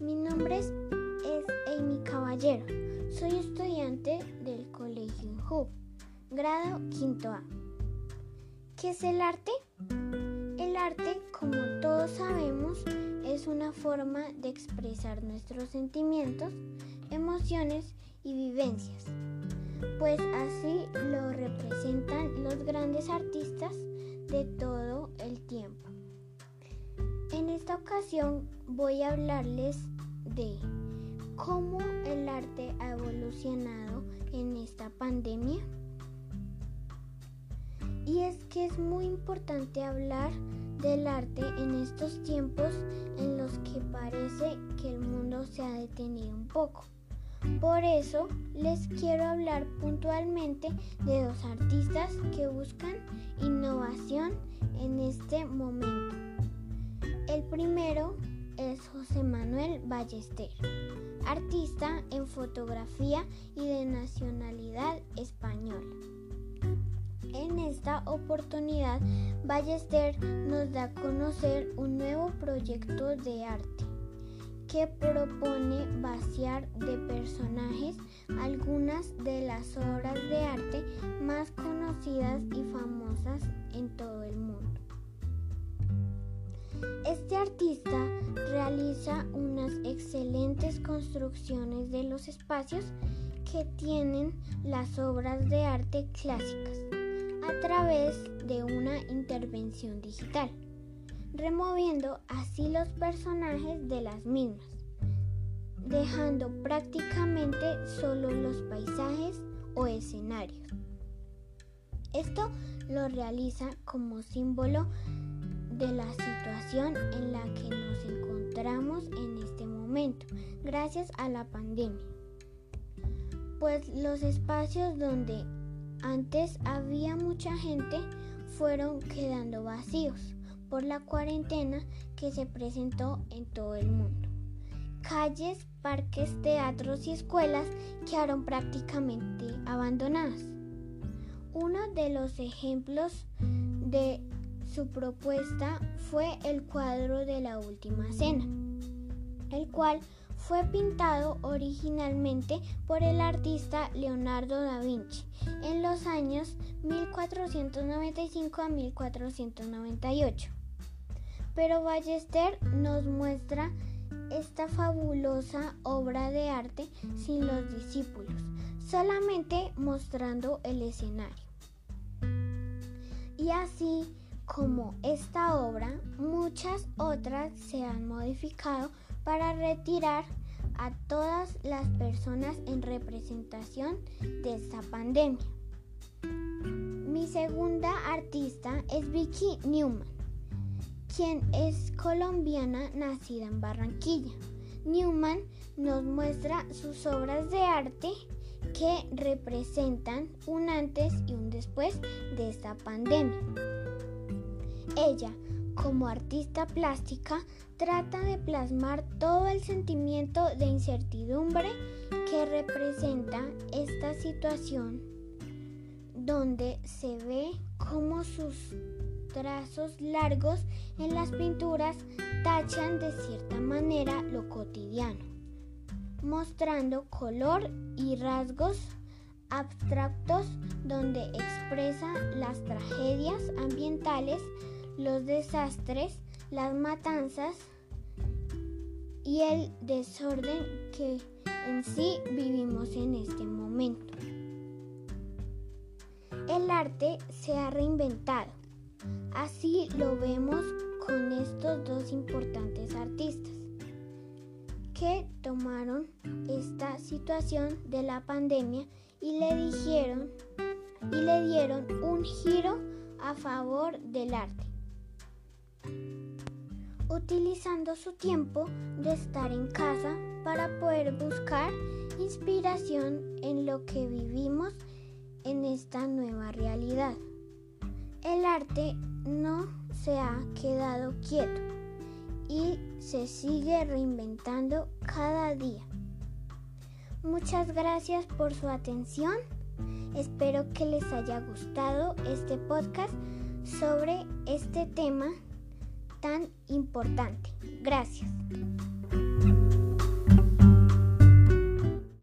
Mi nombre es, Amy Caballero. Soy estudiante del Colegio HUB, grado 5 A. ¿Qué es el arte? El arte, como todos sabemos, es una forma de expresar nuestros sentimientos, emociones y vivencias, pues así lo representan los grandes artistas de todo el tiempo. En esta ocasión voy a hablarles de cómo el arte ha evolucionado en esta pandemia. Y es que es muy importante hablar del arte en estos tiempos en los que parece que el mundo se ha detenido un poco. Por eso les quiero hablar puntualmente de dos artistas que buscan innovación en este momento. El primero es José Manuel Ballester, artista en fotografía y de nacionalidad española. En esta oportunidad, Ballester nos da a conocer un nuevo proyecto de arte que propone vaciar de personajes algunas de las obras de arte más conocidas y famosas en todo el mundo. Este artista realiza unas excelentes construcciones de los espacios que tienen las obras de arte clásicas a través de una intervención digital, removiendo así los personajes de las mismas, dejando prácticamente solo los paisajes o escenarios. Esto lo realiza como símbolo de la situación en la que nos encontramos en este momento, gracias a la pandemia. Pues los espacios donde antes había mucha gente fueron quedando vacíos por la cuarentena que se presentó en todo el mundo. Calles, parques, teatros y escuelas quedaron prácticamente abandonadas. Uno de los ejemplos de su propuesta fue el cuadro de la Última Cena, el cual fue pintado originalmente por el artista Leonardo da Vinci en los años 1495 a 1498. Pero Ballester nos muestra esta fabulosa obra de arte sin los discípulos, solamente mostrando el escenario. Y así como esta obra, muchas otras se han modificado para retirar a todas las personas en representación de esta pandemia. Mi segunda artista es Vicky Newman, quien es colombiana nacida en Barranquilla. Newman nos muestra sus obras de arte que representan un antes y un después de esta pandemia. Ella, como artista plástica, trata de plasmar todo el sentimiento de incertidumbre que representa esta situación donde se ve como sus trazos largos en las pinturas tachan de cierta manera lo cotidiano, mostrando color y rasgos abstractos donde expresa las tragedias ambientales los desastres, las matanzas y el desorden que en sí vivimos en este momento. El arte se ha reinventado. Así lo vemos con estos dos importantes artistas que tomaron esta situación de la pandemia y le dijeron y le dieron un giro a favor del arte utilizando su tiempo de estar en casa para poder buscar inspiración en lo que vivimos en esta nueva realidad. El arte no se ha quedado quieto y se sigue reinventando cada día. Muchas gracias por su atención. Espero que les haya gustado este podcast sobre este tema tan importante. Gracias.